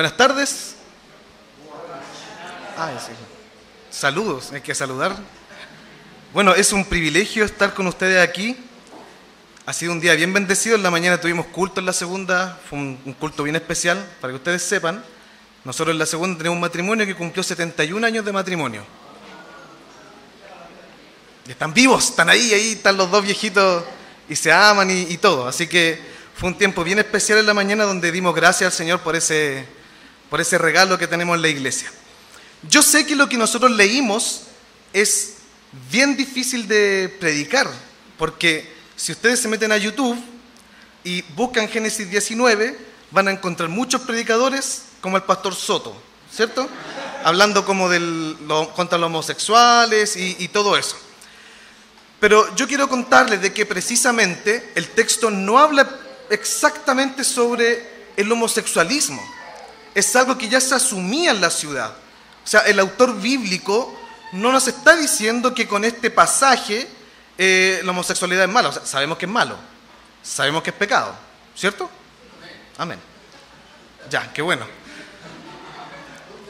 Buenas tardes. Saludos, hay que saludar. Bueno, es un privilegio estar con ustedes aquí. Ha sido un día bien bendecido. En la mañana tuvimos culto en la segunda, fue un, culto bien especial, para que ustedes sepan. Nosotros en la segunda tenemos un matrimonio que cumplió 71 años de matrimonio. Están vivos, están ahí, ahí están los dos viejitos y se aman y todo. Así que fue un tiempo bien especial en la mañana donde dimos gracias al Señor por ese, por ese regalo que tenemos en la iglesia. Yo sé que lo que nosotros leímos es bien difícil de predicar, porque si ustedes se meten a YouTube y buscan Génesis 19, van a encontrar muchos predicadores como el pastor Soto, ¿cierto? Hablando como del, contra los homosexuales y, y todo eso. Pero yo quiero contarles de que precisamente el texto no habla exactamente sobre el homosexualismo. Es algo que ya se asumía en la ciudad. O sea, el autor bíblico no nos está diciendo que con este pasaje eh, la homosexualidad es mala. O sea, sabemos que es malo. Sabemos que es pecado. ¿Cierto? Amén. Ya, qué bueno.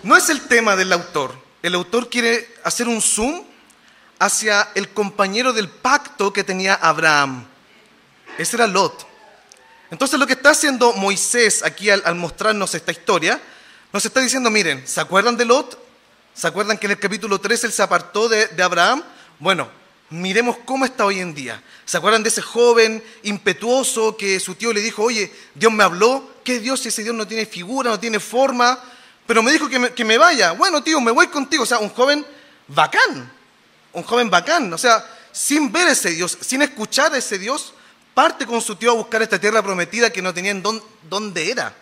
No es el tema del autor. El autor quiere hacer un zoom hacia el compañero del pacto que tenía Abraham. Ese era Lot. Entonces lo que está haciendo Moisés aquí al, mostrarnos esta historia, nos está diciendo, miren, ¿se acuerdan de Lot? ¿Se acuerdan que en el capítulo 3 él se apartó de, Abraham? Bueno, miremos cómo está hoy en día. ¿Se acuerdan de ese joven impetuoso que su tío le dijo, oye, Dios me habló? ¿Qué Dios si ese Dios no tiene figura, no tiene forma? Pero me dijo que me, vaya. Bueno, tío, me voy contigo. O sea, un joven bacán, un joven bacán. O sea, sin ver ese Dios, sin escuchar a ese Dios, parte con su tío a buscar esta tierra prometida que no tenían dónde, era,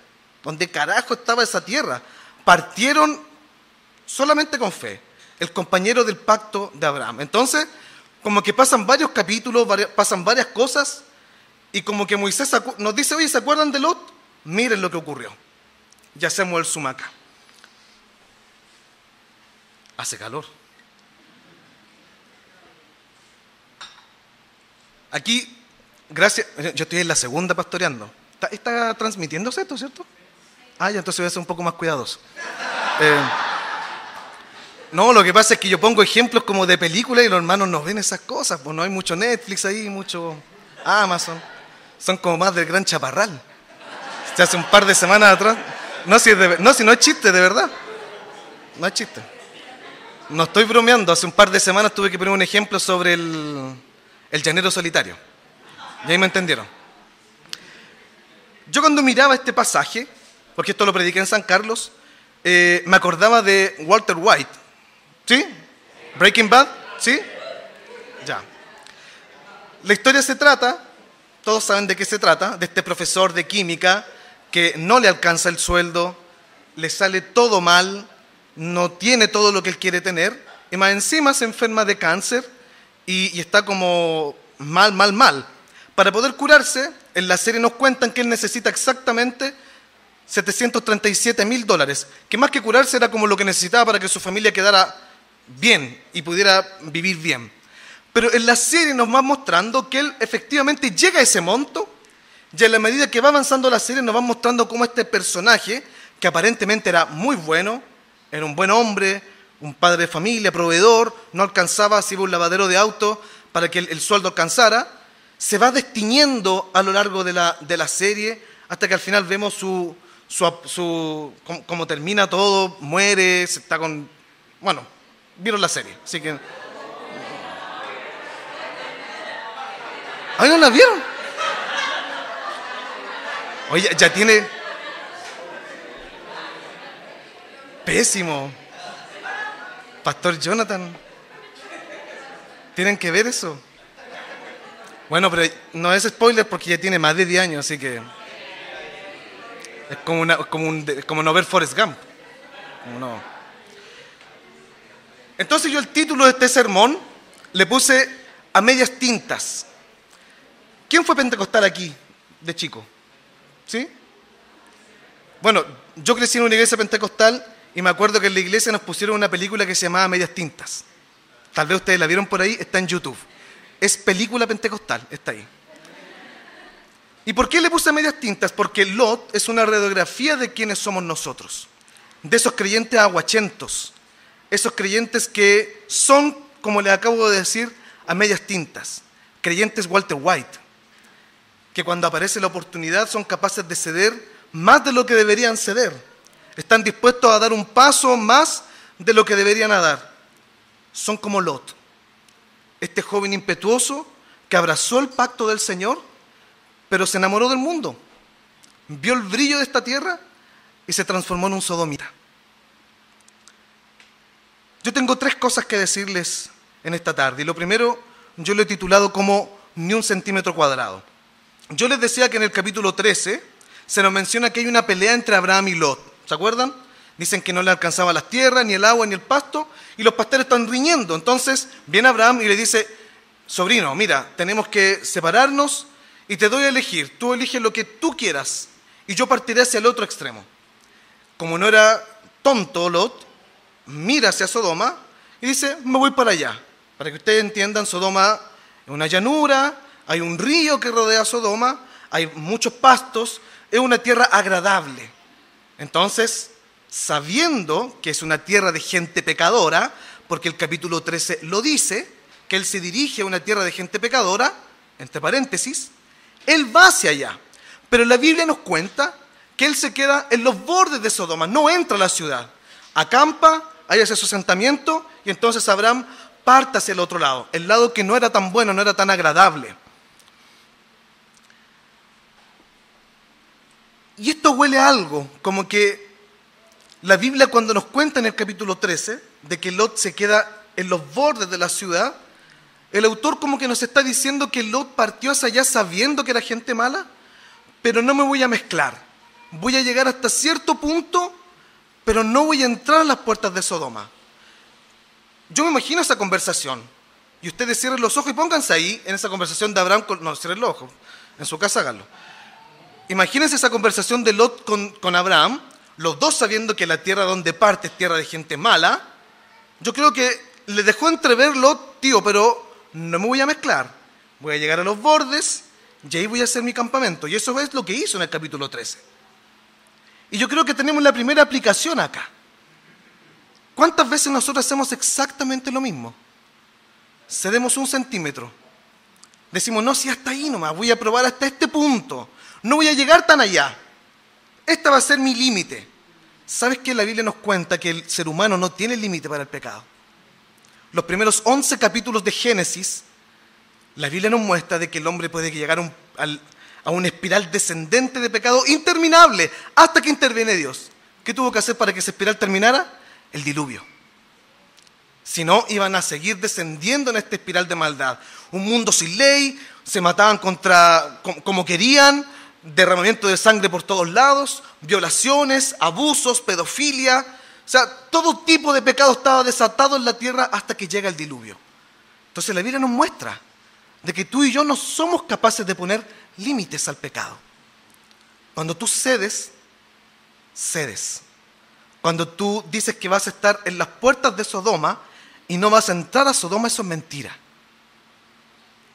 dónde carajo estaba esa tierra. Partieron solamente con fe, el compañero del pacto de Abraham. Entonces, como que pasan varios capítulos, pasan varias cosas, y como que Moisés nos dice, oye, ¿se acuerdan de Lot? Miren lo que ocurrió. Ya hacemos el sumaca. Hace calor. Aquí Gracias. Yo estoy en la segunda pastoreando. ¿Está, está transmitiéndose esto, cierto? Ah, ya, entonces voy a ser un poco más cuidadoso. Eh, no, lo que pasa es que yo pongo ejemplos como de películas y los hermanos no ven esas cosas. Pues no hay mucho Netflix ahí, mucho Amazon. Son como más del gran chaparral. Se hace un par de semanas atrás. No si, de, no, si no es chiste, de verdad. No es chiste. No estoy bromeando. Hace un par de semanas tuve que poner un ejemplo sobre el, el llanero solitario. Y ahí me entendieron. Yo cuando miraba este pasaje, porque esto lo prediqué en San Carlos, eh, me acordaba de Walter White. ¿Sí? Breaking Bad. ¿Sí? Ya. La historia se trata, todos saben de qué se trata, de este profesor de química que no le alcanza el sueldo, le sale todo mal, no tiene todo lo que él quiere tener, y más encima se enferma de cáncer y, y está como mal, mal, mal. Para poder curarse, en la serie nos cuentan que él necesita exactamente 737 mil dólares, que más que curarse era como lo que necesitaba para que su familia quedara bien y pudiera vivir bien. Pero en la serie nos va mostrando que él efectivamente llega a ese monto y a la medida que va avanzando la serie nos va mostrando cómo este personaje, que aparentemente era muy bueno, era un buen hombre, un padre de familia, proveedor, no alcanzaba, si iba un lavadero de auto para que el, el sueldo alcanzara, se va destiñendo a lo largo de la, de la serie hasta que al final vemos su, su, su cómo, cómo, termina todo, muere, se está con... Bueno, vieron la serie, así que... ¿Ay, no la vieron? Oye, ya tiene... Pésimo. Pastor Jonathan. ¿Tienen que ver eso? Bueno, pero no es spoiler porque ya tiene más de 10 años, así que. Es como, una, como, un, como no ver Forrest Gump. No. Entonces yo el título de este sermón le puse a medias tintas. ¿Quién fue pentecostal aquí de chico? ¿Sí? Bueno, yo crecí en una iglesia pentecostal y me acuerdo que en la iglesia nos pusieron una película que se llamaba Medias Tintas. Tal vez ustedes la vieron por ahí, está en YouTube. Es película pentecostal, está ahí. ¿Y por qué le puse medias tintas? Porque Lot es una radiografía de quienes somos nosotros, de esos creyentes aguachentos, esos creyentes que son, como les acabo de decir, a medias tintas, creyentes Walter White, que cuando aparece la oportunidad son capaces de ceder más de lo que deberían ceder, están dispuestos a dar un paso más de lo que deberían dar. Son como Lot, este joven impetuoso que abrazó el pacto del Señor pero se enamoró del mundo, vio el brillo de esta tierra y se transformó en un sodomita. Yo tengo tres cosas que decirles en esta tarde. Y lo primero, yo lo he titulado como ni un centímetro cuadrado. Yo les decía que en el capítulo 13 se nos menciona que hay una pelea entre Abraham y Lot. ¿Se acuerdan? Dicen que no le alcanzaba las tierras, ni el agua, ni el pasto, y los pastores están riñendo. Entonces viene Abraham y le dice, sobrino, mira, tenemos que separarnos y te doy a elegir, tú eliges lo que tú quieras y yo partiré hacia el otro extremo. Como no era tonto Lot, mira hacia Sodoma y dice, me voy para allá. Para que ustedes entiendan, Sodoma es una llanura, hay un río que rodea Sodoma, hay muchos pastos, es una tierra agradable. Entonces, sabiendo que es una tierra de gente pecadora, porque el capítulo 13 lo dice, que él se dirige a una tierra de gente pecadora, entre paréntesis, él va hacia allá. Pero la Biblia nos cuenta que él se queda en los bordes de Sodoma, no entra a la ciudad. Acampa, hay ese su asentamiento y entonces Abraham parte hacia el otro lado, el lado que no era tan bueno, no era tan agradable. Y esto huele a algo, como que la Biblia cuando nos cuenta en el capítulo 13 de que Lot se queda en los bordes de la ciudad, el autor como que nos está diciendo que Lot partió hacia allá sabiendo que era gente mala, pero no me voy a mezclar. Voy a llegar hasta cierto punto, pero no voy a entrar a las puertas de Sodoma. Yo me imagino esa conversación. Y ustedes cierren los ojos y pónganse ahí en esa conversación de Abraham con... No, cierren los ojos. En su casa háganlo. Imagínense esa conversación de Lot con, con Abraham, los dos sabiendo que la tierra donde parte es tierra de gente mala. Yo creo que le dejó entrever Lot, tío, pero no me voy a mezclar, voy a llegar a los bordes y ahí voy a hacer mi campamento. Y eso es lo que hizo en el capítulo 13. Y yo creo que tenemos la primera aplicación acá. ¿Cuántas veces nosotros hacemos exactamente lo mismo? Cedemos un centímetro. Decimos, no, si hasta ahí nomás, voy a probar hasta este punto. No voy a llegar tan allá. Este va a ser mi límite. ¿Sabes que la Biblia nos cuenta que el ser humano no tiene límite para el pecado? los primeros 11 capítulos de Génesis, la Biblia nos muestra de que el hombre puede llegar a, una espiral descendente de pecado interminable hasta que interviene Dios. ¿Qué tuvo que hacer para que esa espiral terminara? El diluvio. Si no, iban a seguir descendiendo en esta espiral de maldad. Un mundo sin ley, se mataban contra como querían, derramamiento de sangre por todos lados, violaciones, abusos, pedofilia, o sea, todo tipo de pecado estaba desatado en la tierra hasta que llega el diluvio. Entonces la Biblia nos muestra de que tú y yo no somos capaces de poner límites al pecado. Cuando tú cedes, cedes. Cuando tú dices que vas a estar en las puertas de Sodoma y no vas a entrar a Sodoma, eso es mentira.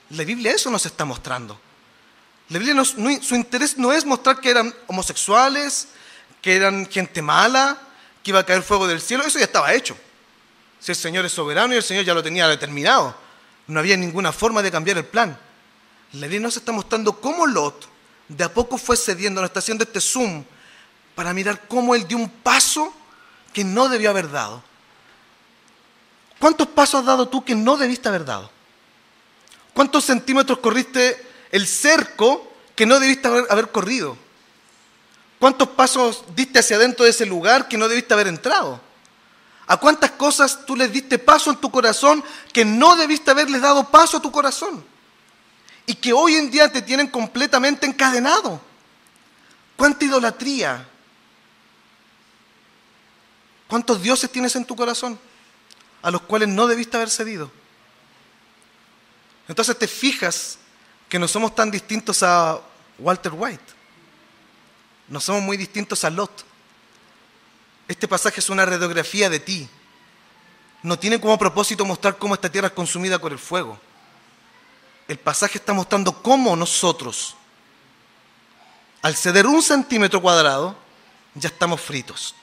La Biblia eso nos está mostrando. La Biblia su interés no es mostrar que eran homosexuales, que eran gente mala, que iba a caer fuego del cielo, eso ya estaba hecho. Si el Señor es soberano y el Señor ya lo tenía determinado, no había ninguna forma de cambiar el plan. La Biblia nos está mostrando cómo Lot de a poco fue cediendo, nos está haciendo este zoom para mirar cómo él dio un paso que no debió haber dado. ¿Cuántos pasos has dado tú que no debiste haber dado? ¿Cuántos centímetros corriste el cerco que no debiste haber, corrido? ¿Cuántos pasos diste hacia adentro de ese lugar que no debiste haber entrado? ¿A cuántas cosas tú les diste paso en tu corazón que no debiste haberles dado paso a tu corazón? Y que hoy en día te tienen completamente encadenado. ¿Cuánta idolatría? ¿Cuántos dioses tienes en tu corazón a los cuales no debiste haber cedido? Entonces te fijas que no somos tan distintos a Walter White. No somos muy distintos a Lot. Este pasaje es una radiografía de ti. No tiene como propósito mostrar cómo esta tierra es consumida por el fuego. El pasaje está mostrando cómo nosotros al ceder un centímetro cuadrado, ya estamos fritos.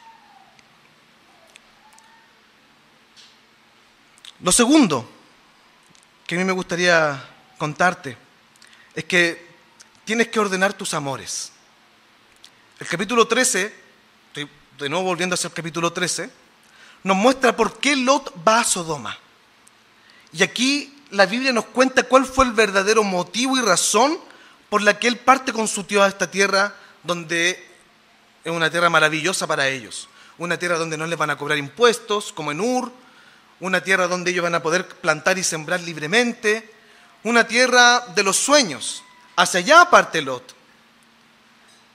Lo segundo que a mí me gustaría contarte es que tienes que ordenar tus amores. El capítulo 13, estoy de nuevo volviendo hacia el capítulo 13, nos muestra por qué Lot va a Sodoma. Y aquí la Biblia nos cuenta cuál fue el verdadero motivo y razón por la que él parte con su tío a esta tierra donde es una tierra maravillosa para ellos. Una tierra donde no les van a cobrar impuestos, como en Ur, una tierra donde ellos van a poder plantar y sembrar libremente, una tierra de los sueños. Hacia allá parte Lot.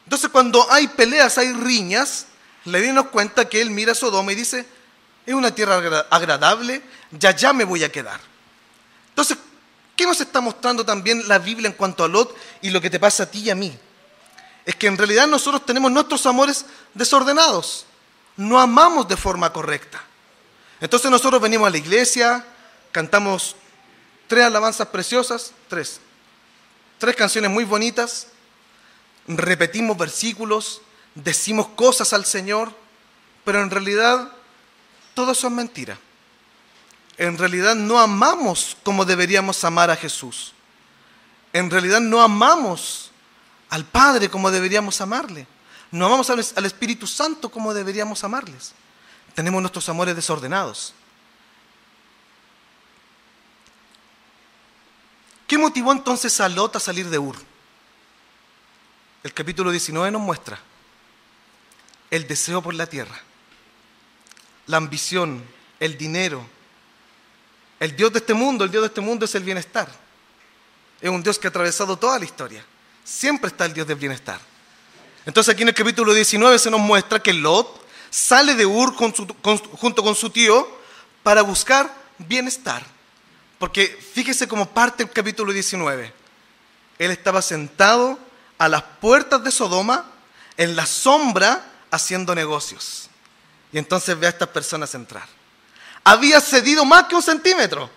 Entonces cuando hay peleas, hay riñas, le nos cuenta que él mira a Sodoma y dice, es una tierra agradable, ya ya me voy a quedar. Entonces, ¿qué nos está mostrando también la Biblia en cuanto a Lot y lo que te pasa a ti y a mí? Es que en realidad nosotros tenemos nuestros amores desordenados, no amamos de forma correcta. Entonces nosotros venimos a la iglesia, cantamos tres alabanzas preciosas, tres, tres canciones muy bonitas, repetimos versículos, decimos cosas al Señor, pero en realidad todo eso es mentira. En realidad no amamos como deberíamos amar a Jesús. En realidad no amamos al Padre como deberíamos amarle. No amamos al Espíritu Santo como deberíamos amarles. Tenemos nuestros amores desordenados. ¿Qué motivó entonces a Lot a salir de Ur? El capítulo 19 nos muestra el deseo por la tierra, la ambición, el dinero. El Dios de este mundo, el Dios de este mundo es el bienestar. Es un Dios que ha atravesado toda la historia. Siempre está el Dios del bienestar. Entonces aquí en el capítulo 19 se nos muestra que Lot sale de Ur junto con su tío para buscar bienestar. Porque fíjese cómo parte el capítulo 19. Él estaba sentado a las puertas de Sodoma, en la sombra, haciendo negocios. Y entonces ve a estas personas entrar. Había cedido más que un centímetro.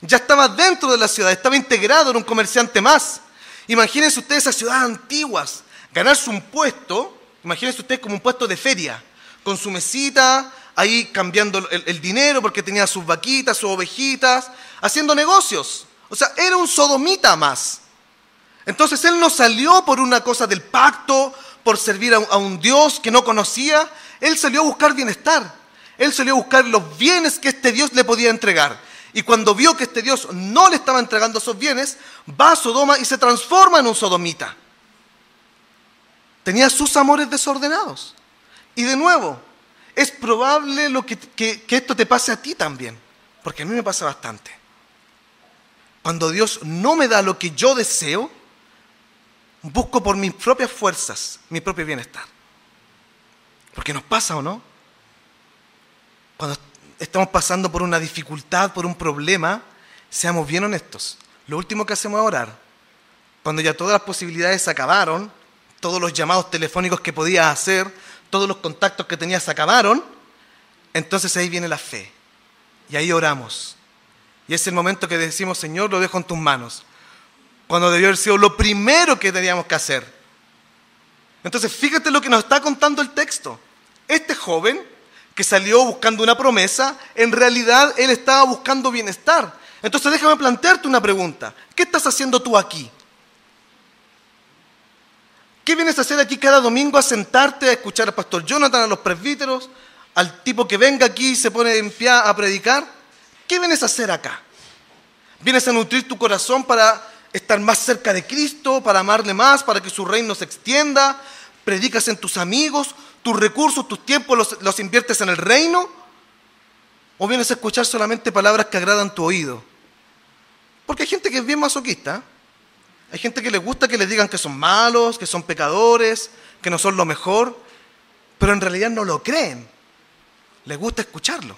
Ya estaba dentro de la ciudad, estaba integrado en un comerciante más. Imagínense ustedes esas ciudades antiguas, ganarse un puesto, imagínense ustedes como un puesto de feria con su mesita, ahí cambiando el, dinero porque tenía sus vaquitas, sus ovejitas, haciendo negocios. O sea, era un sodomita más. Entonces él no salió por una cosa del pacto, por servir a, a un Dios que no conocía. Él salió a buscar bienestar. Él salió a buscar los bienes que este Dios le podía entregar. Y cuando vio que este Dios no le estaba entregando esos bienes, va a Sodoma y se transforma en un sodomita. Tenía sus amores desordenados. Y de nuevo, es probable lo que, esto te pase a ti también, porque a mí me pasa bastante. Cuando Dios no me da lo que yo deseo, busco por mis propias fuerzas mi propio bienestar. Porque nos pasa o no. Cuando estamos pasando por una dificultad, por un problema, seamos bien honestos. Lo último que hacemos es orar. Cuando ya todas las posibilidades se acabaron, todos los llamados telefónicos que podías hacer, todos los contactos que tenías se acabaron, entonces ahí viene la fe. Y ahí oramos. Y es el momento que decimos, Señor, lo dejo en tus manos. Cuando debió haber sido lo primero que teníamos que hacer. Entonces, fíjate lo que nos está contando el texto. Este joven que salió buscando una promesa, en realidad él estaba buscando bienestar. Entonces, déjame plantearte una pregunta. ¿Qué estás haciendo tú aquí? ¿Qué vienes a hacer aquí cada domingo? A sentarte, a escuchar al pastor Jonathan, a los presbíteros, al tipo que venga aquí y se pone en pie a predicar. ¿Qué vienes a hacer acá? ¿Vienes a nutrir tu corazón para estar más cerca de Cristo, para amarle más, para que su reino se extienda? ¿Predicas en tus amigos? ¿Tus recursos, tus tiempos los, inviertes en el reino? ¿O vienes a escuchar solamente palabras que agradan tu oído? Porque hay gente que es bien masoquista. Hay gente que le gusta que les digan que son malos, que son pecadores, que no son lo mejor, pero en realidad no lo creen. Les gusta escucharlo.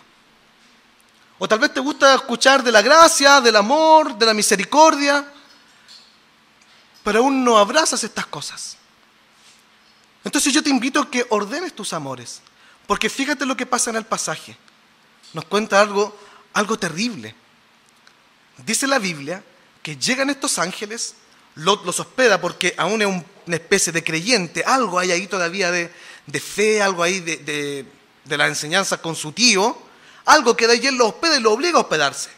O tal vez te gusta escuchar de la gracia, del amor, de la misericordia, pero aún no abrazas estas cosas. Entonces yo te invito a que ordenes tus amores, porque fíjate lo que pasa en el pasaje. Nos cuenta algo, algo terrible. Dice la Biblia que llegan estos ángeles Lot los hospeda porque aún es un una especie de creyente, algo hay ahí todavía de, de fe, algo ahí de, de, la enseñanza con su tío, algo que de él lo hospeda y lo obliga a hospedarse.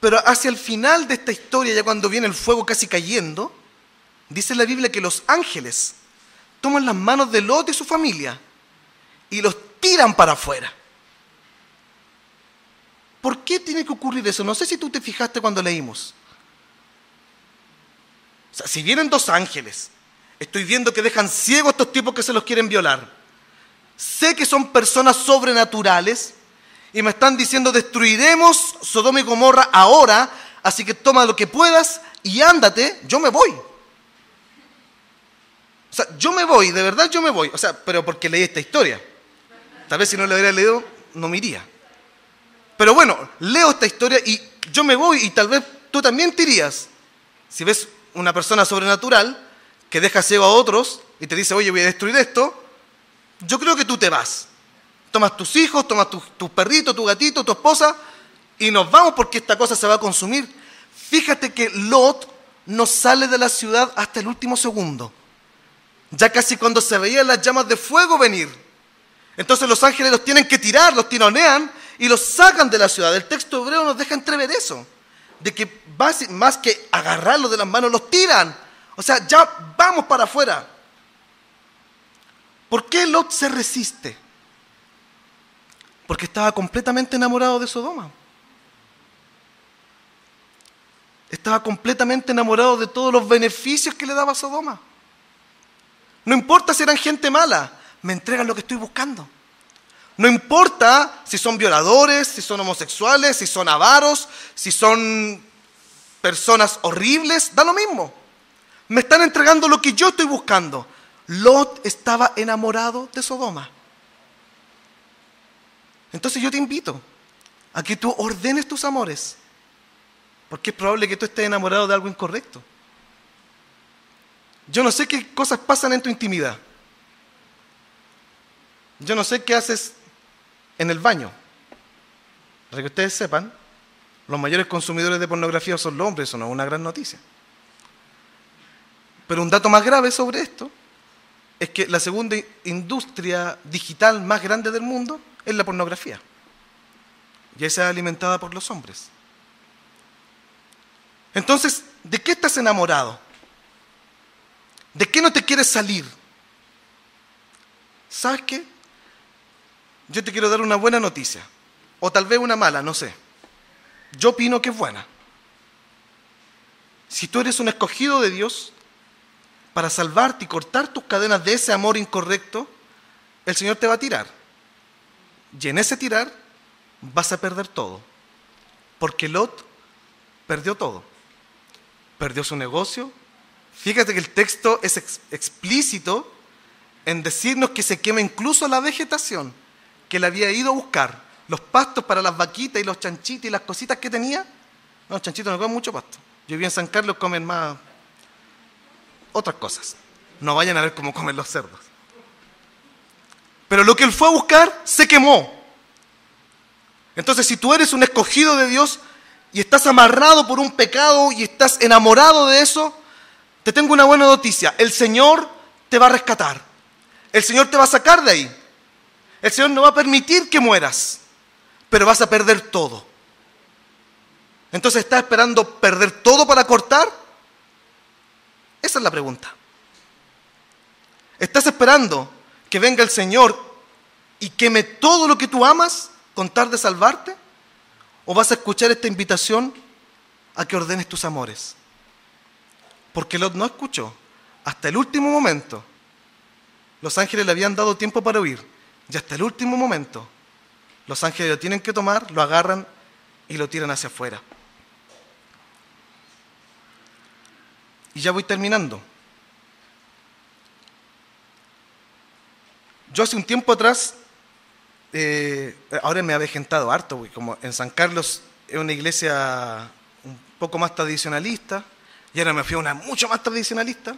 Pero hacia el final de esta historia, ya cuando viene el fuego casi cayendo, dice la Biblia que los ángeles toman las manos de Lot y su familia y los tiran para afuera. ¿Por qué tiene que ocurrir eso? No sé si tú te fijaste cuando leímos. O sea, si vienen dos ángeles, estoy viendo que dejan ciegos estos tipos que se los quieren violar. Sé que son personas sobrenaturales y me están diciendo destruiremos Sodoma y Gomorra ahora, así que toma lo que puedas y ándate, yo me voy. O sea, yo me voy, de verdad yo me voy. O sea, pero porque leí esta historia. Tal vez si no la hubiera leído, no me iría. Pero bueno, leo esta historia y yo me voy y tal vez tú también te irías. Si ves una persona sobrenatural que deja ciego a otros y te dice, oye, voy a destruir esto, yo creo que tú te vas. Tomas tus hijos, tomas tus tu perritos, tu gatito, tu esposa y nos vamos porque esta cosa se va a consumir. Fíjate que Lot no sale de la ciudad hasta el último segundo. Ya casi cuando se veían las llamas de fuego venir. Entonces los ángeles los tienen que tirar, los tironean y los sacan de la ciudad. El texto hebreo nos deja entrever eso. De que más que agarrarlos de las manos, los tiran. O sea, ya vamos para afuera. ¿Por qué Lot se resiste? Porque estaba completamente enamorado de Sodoma. Estaba completamente enamorado de todos los beneficios que le daba Sodoma. No importa si eran gente mala, me entregan lo que estoy buscando. No importa si son violadores, si son homosexuales, si son avaros, si son personas horribles, da lo mismo. Me están entregando lo que yo estoy buscando. Lot estaba enamorado de Sodoma. Entonces yo te invito a que tú ordenes tus amores, porque es probable que tú estés enamorado de algo incorrecto. Yo no sé qué cosas pasan en tu intimidad. Yo no sé qué haces en el baño. Para que ustedes sepan, los mayores consumidores de pornografía son los hombres, eso no es una gran noticia. Pero un dato más grave sobre esto es que la segunda industria digital más grande del mundo es la pornografía. Y esa es alimentada por los hombres. Entonces, ¿de qué estás enamorado? ¿De qué no te quieres salir? ¿Sabes qué? Yo te quiero dar una buena noticia, o tal vez una mala, no sé. Yo opino que es buena. Si tú eres un escogido de Dios para salvarte y cortar tus cadenas de ese amor incorrecto, el Señor te va a tirar. Y en ese tirar vas a perder todo. Porque Lot perdió todo. Perdió su negocio, Fíjate que el texto es explícito en decirnos que se quema incluso la vegetación que le había ido a buscar. Los pastos para las vaquitas y los chanchitos y las cositas que tenía. No, los chanchitos no comen mucho pasto. Yo vi en San Carlos comen más otras cosas. No vayan a ver cómo comen los cerdos. Pero lo que él fue a buscar se quemó. Entonces, si tú eres un escogido de Dios y estás amarrado por un pecado y estás enamorado de eso, te tengo una buena noticia. El Señor te va a rescatar. El Señor te va a sacar de ahí. El Señor no va a permitir que mueras, pero vas a perder todo. Entonces, ¿estás esperando perder todo para cortar? Esa es la pregunta. ¿Estás esperando que venga el Señor y queme todo lo que tú amas con tal de salvarte? ¿O vas a escuchar esta invitación a que ordenes tus amores? Porque Lot no escuchó. Hasta el último momento. Los ángeles le habían dado tiempo para huir. Y hasta el último momento, los ángeles lo tienen que tomar, lo agarran y lo tiran hacia afuera. Y ya voy terminando. Yo hace un tiempo atrás, eh, ahora me ha avejentado harto, como en San Carlos es una iglesia un poco más tradicionalista, y ahora me fui a una mucho más tradicionalista.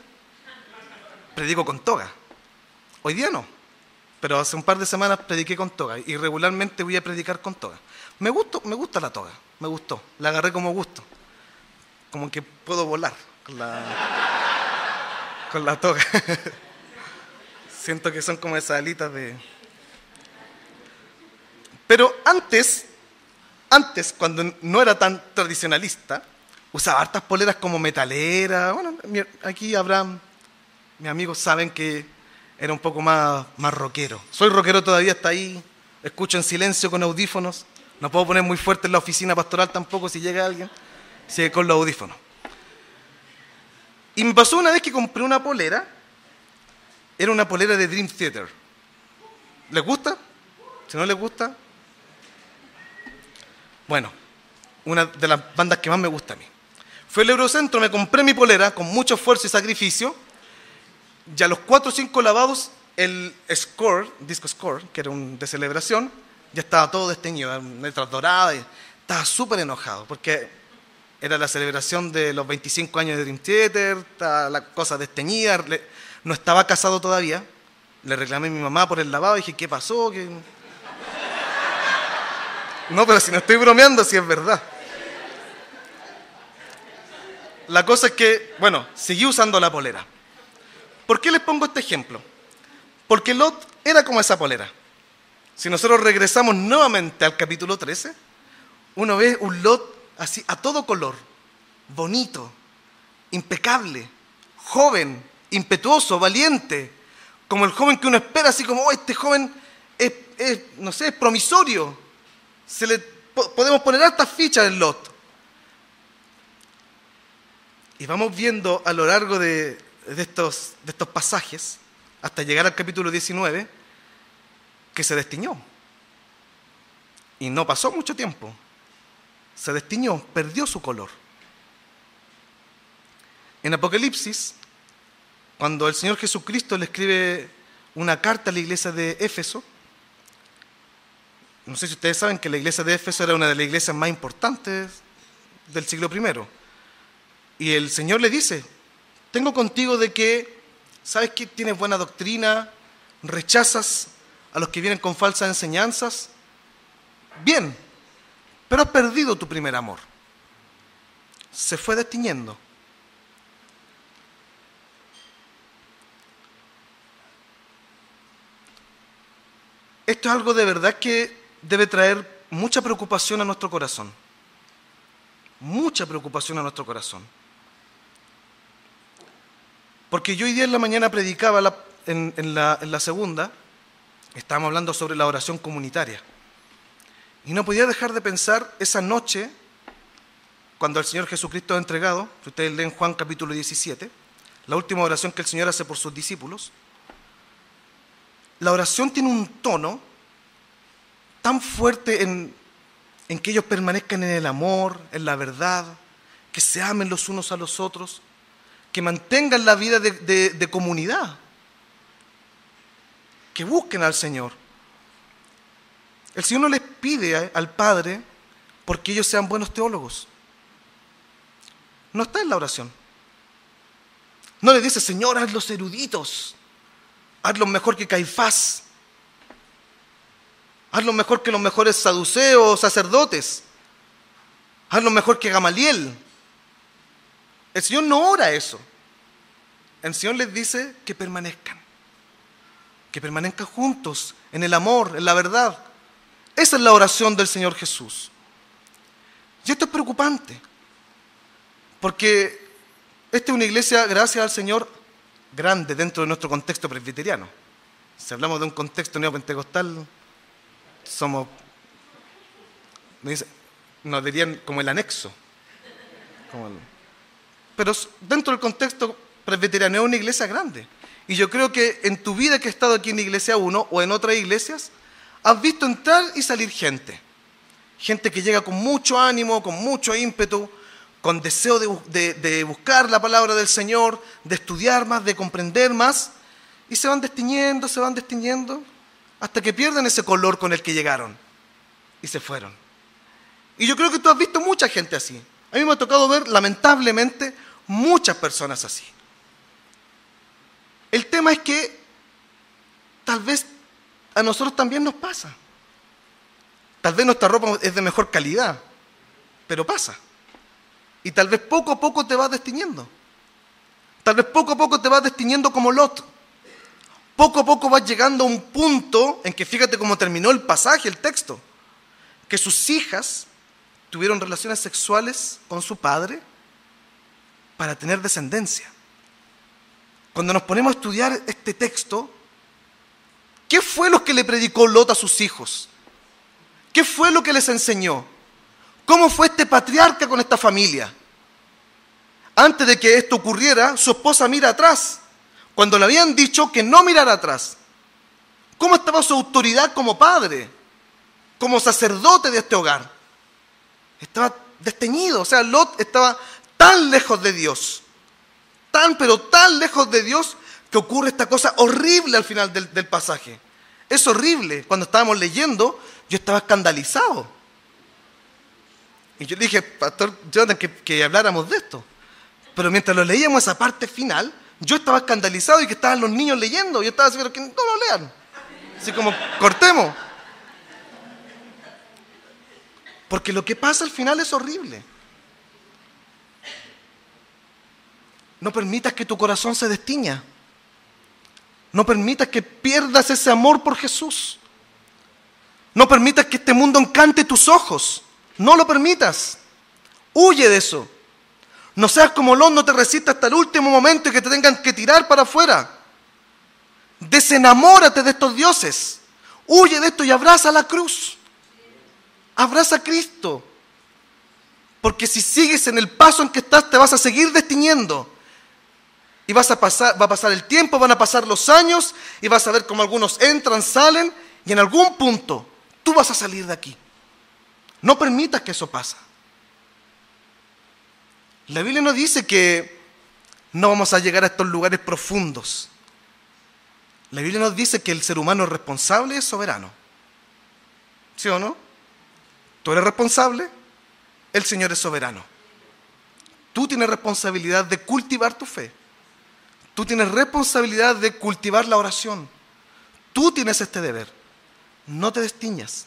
Predico con toga. Hoy día no. Pero hace un par de semanas prediqué con toga. Y regularmente voy a predicar con toga. Me, gustó, me gusta la toga. Me gustó. La agarré como gusto. Como que puedo volar. con la toga. Siento que son como esas alitas de... Pero antes, antes, cuando no era tan tradicionalista, usaba hartas poleras como metalera. Bueno, aquí Abraham, mis amigos saben que era un poco más, más rockero. Soy rockero todavía, está ahí. Escucho en silencio con audífonos. No puedo poner muy fuerte en la oficina pastoral tampoco si llega alguien. Sigue con los audífonos. Y me pasó una vez que compré una polera. Era una polera de Dream Theater. ¿Les gusta? Si no les gusta. Bueno, una de las bandas que más me gusta a mí. Fue el Eurocentro, me compré mi polera con mucho esfuerzo y sacrificio. Y a los cuatro o cinco lavados, el score, disco score, que era un de celebración, ya estaba todo desteñido, letras doradas. Estaba súper enojado porque era la celebración de los 25 años de Dream Theater, la cosa desteñida, no estaba casado todavía. Le reclamé a mi mamá por el lavado y dije, ¿qué pasó? No, pero si no estoy bromeando, si es verdad. La cosa es que, bueno, seguí usando la polera. ¿Por qué les pongo este ejemplo? Porque Lot era como esa polera. Si nosotros regresamos nuevamente al capítulo 13, uno ve un Lot así, a todo color, bonito, impecable, joven, impetuoso, valiente, como el joven que uno espera, así como, oh, este joven es, no sé, es promisorio. Se le, podemos poner altas fichas en Lot. Y vamos viendo a lo largo de, de, estos, de estos pasajes, hasta llegar al capítulo 19, que se destiñó. Y no pasó mucho tiempo. Se destiñó, perdió su color. En Apocalipsis, cuando el Señor Jesucristo le escribe una carta a la iglesia de Éfeso, no sé si ustedes saben que la iglesia de Éfeso era una de las iglesias más importantes del siglo I. Y el Señor le dice, tengo contigo de que, ¿sabes que tienes buena doctrina? Rechazas a los que vienen con falsas enseñanzas. Bien, pero has perdido tu primer amor. Se fue destiñendo. Esto es algo de verdad que debe traer mucha preocupación a nuestro corazón. Mucha preocupación a nuestro corazón. Porque yo hoy día en la mañana predicaba en, la, en segunda Estábamos hablando sobre la oración comunitaria. Y no podía dejar de pensar esa noche, cuando el Señor Jesucristo ha entregado, si ustedes leen Juan capítulo 17, la última oración que el Señor hace por sus discípulos, la oración tiene un tono tan fuerte en, que ellos permanezcan en el amor, en la verdad, que se amen los unos a los otros, que mantengan la vida de comunidad que busquen al Señor. El Señor no les pide al Padre porque ellos sean buenos teólogos. No está en la oración. No le dice, Señor, haz los eruditos, hazlo mejor que Caifás, hazlo mejor que los mejores saduceos, sacerdotes, hazlo mejor que Gamaliel. El Señor no ora eso. El Señor les dice que permanezcan que permanezcan juntos en el amor, en la verdad. Esa es la oración del Señor Jesús. Y esto es preocupante, porque esta es una iglesia, gracias al Señor, grande dentro de nuestro contexto presbiteriano. Si hablamos de un contexto neopentecostal, somos, nos dirían como el anexo. Pero dentro del contexto presbiteriano es una iglesia grande. Y yo creo que en tu vida que has estado aquí en Iglesia 1 o en otras iglesias, has visto entrar y salir gente. Gente que llega con mucho ánimo, con mucho ímpetu, con deseo de, buscar la palabra del Señor, de estudiar más, de comprender más, y se van destiñendo, se van destiñendo, hasta que pierden ese color con el que llegaron y se fueron. Y yo creo que tú has visto mucha gente así. A mí me ha tocado ver, lamentablemente, muchas personas así. El tema es que tal vez a nosotros también nos pasa. Tal vez nuestra ropa es de mejor calidad, pero pasa. Y tal vez poco a poco te vas destiñendo. Tal vez poco a poco te vas destiniendo como Lot. Poco a poco vas llegando a un punto en que fíjate cómo terminó el pasaje, el texto, que sus hijas tuvieron relaciones sexuales con su padre para tener descendencia. Cuando nos ponemos a estudiar este texto, ¿qué fue lo que le predicó Lot a sus hijos? ¿Qué fue lo que les enseñó? ¿Cómo fue este patriarca con esta familia? Antes de que esto ocurriera, su esposa mira atrás, cuando le habían dicho que no mirara atrás. ¿Cómo estaba su autoridad como padre, como sacerdote de este hogar? Estaba desteñido, o sea, Lot estaba tan lejos de Dios, tan pero tan lejos de Dios que ocurre esta cosa horrible al final del, del pasaje. Es horrible. Cuando estábamos leyendo, yo estaba escandalizado. Y yo dije, Pastor Jonathan, que, que habláramos de esto. Pero mientras lo leíamos esa parte final, yo estaba escandalizado y que estaban los niños leyendo. Yo estaba diciendo que no lo lean. Así como, cortemos. Porque lo que pasa al final es horrible. No permitas que tu corazón se destiña. No permitas que pierdas ese amor por Jesús. No permitas que este mundo encante tus ojos. No lo permitas. Huye de eso. No seas como Lot, no te resistas hasta el último momento y que te tengan que tirar para afuera. Desenamórate de estos dioses. Huye de esto y abraza la cruz. Abraza a Cristo. Porque si sigues en el paso en que estás, te vas a seguir destiñendo. Y vas a pasar, va a pasar el tiempo, van a pasar los años y vas a ver cómo algunos entran, salen y en algún punto tú vas a salir de aquí. No permitas que eso pase. La Biblia no dice que no vamos a llegar a estos lugares profundos. La Biblia nos dice que el ser humano es responsable es soberano. ¿Sí o no? Tú eres responsable, el Señor es soberano. Tú tienes responsabilidad de cultivar tu fe. Tú tienes responsabilidad de cultivar la oración. Tú tienes este deber. No te destiñas.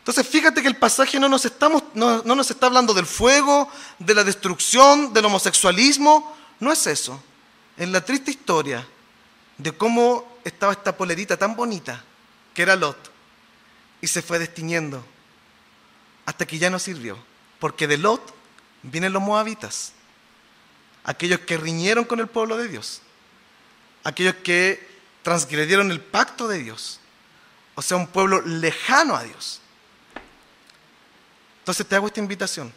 Entonces fíjate que el pasaje no nos, está hablando del fuego, de la destrucción, del homosexualismo. No es eso. Es la triste historia de cómo estaba esta polerita tan bonita, que era Lot, y se fue destiñendo hasta que ya no sirvió. Porque de Lot vienen los moabitas, aquellos que riñeron con el pueblo de Dios, aquellos que transgredieron el pacto de Dios, o sea, un pueblo lejano a Dios. Entonces te hago esta invitación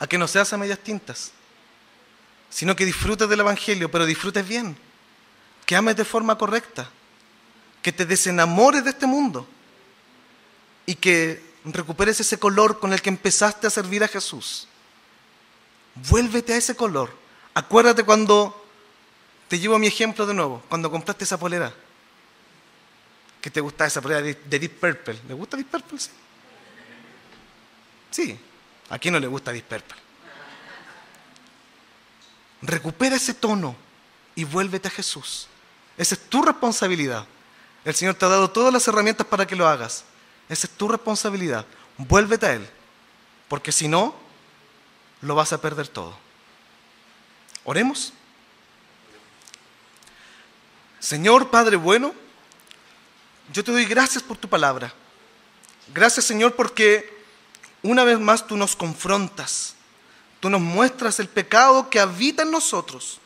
a que no seas a medias tintas, sino que disfrutes del Evangelio, pero disfrutes bien, que ames de forma correcta, que te desenamores de este mundo y que recuperes ese color con el que empezaste a servir a Jesús. Vuélvete a ese color. Acuérdate cuando, te llevo mi ejemplo de nuevo, cuando compraste esa polera. Que te gustaba esa polera de Deep Purple. ¿Le gusta Deep Purple? Sí. A quién no le gusta Deep Purple. Recupera ese tono y vuélvete a Jesús. Esa es tu responsabilidad. El Señor te ha dado todas las herramientas para que lo hagas. Esa es tu responsabilidad. Vuélvete a Él. Porque si no, lo vas a perder todo. Oremos. Señor Padre bueno, yo te doy gracias por tu palabra. Gracias Señor porque una vez más tú nos confrontas, tú nos muestras el pecado que habita en nosotros,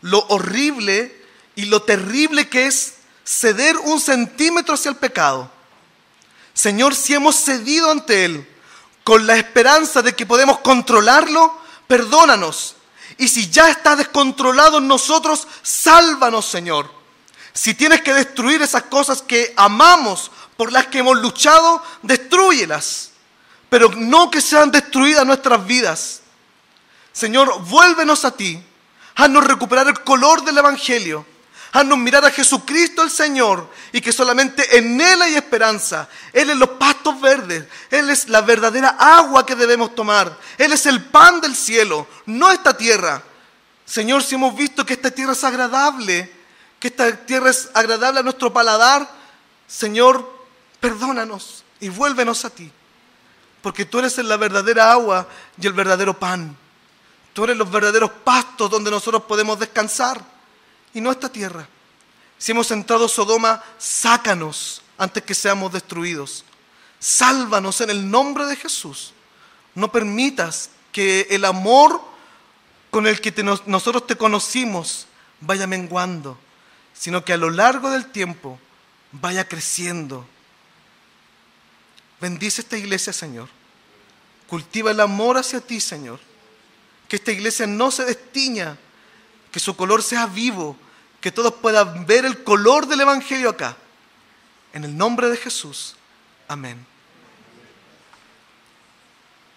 lo horrible y lo terrible que es ceder un centímetro hacia el pecado. Señor, si hemos cedido ante Él con la esperanza de que podemos controlarlo, perdónanos. Y si ya está descontrolado en nosotros, sálvanos, Señor. Si tienes que destruir esas cosas que amamos, por las que hemos luchado, destruyelas pero no que sean destruidas nuestras vidas. Señor, vuélvenos a ti. Haznos recuperar el color del Evangelio. Haznos mirar a Jesucristo el Señor y que solamente en Él hay esperanza. Él es los pastos verdes. Él es la verdadera agua que debemos tomar. Él es el pan del cielo, no esta tierra. Señor, si hemos visto que esta tierra es agradable, que esta tierra es agradable a nuestro paladar, Señor, perdónanos y vuélvenos a ti porque tú eres la verdadera agua y el verdadero pan. Tú eres los verdaderos pastos donde nosotros podemos descansar y no esta tierra. Si hemos entrado Sodoma, sácanos antes que seamos destruidos. Sálvanos en el nombre de Jesús. No permitas que el amor con el que nosotros te conocimos vaya menguando, sino que a lo largo del tiempo vaya creciendo. Bendice esta iglesia, Señor. Cultiva el amor hacia ti, Señor. Que esta iglesia no se destiña, que su color sea vivo, que todos puedan ver el color del Evangelio acá. En el nombre de Jesús. Amén.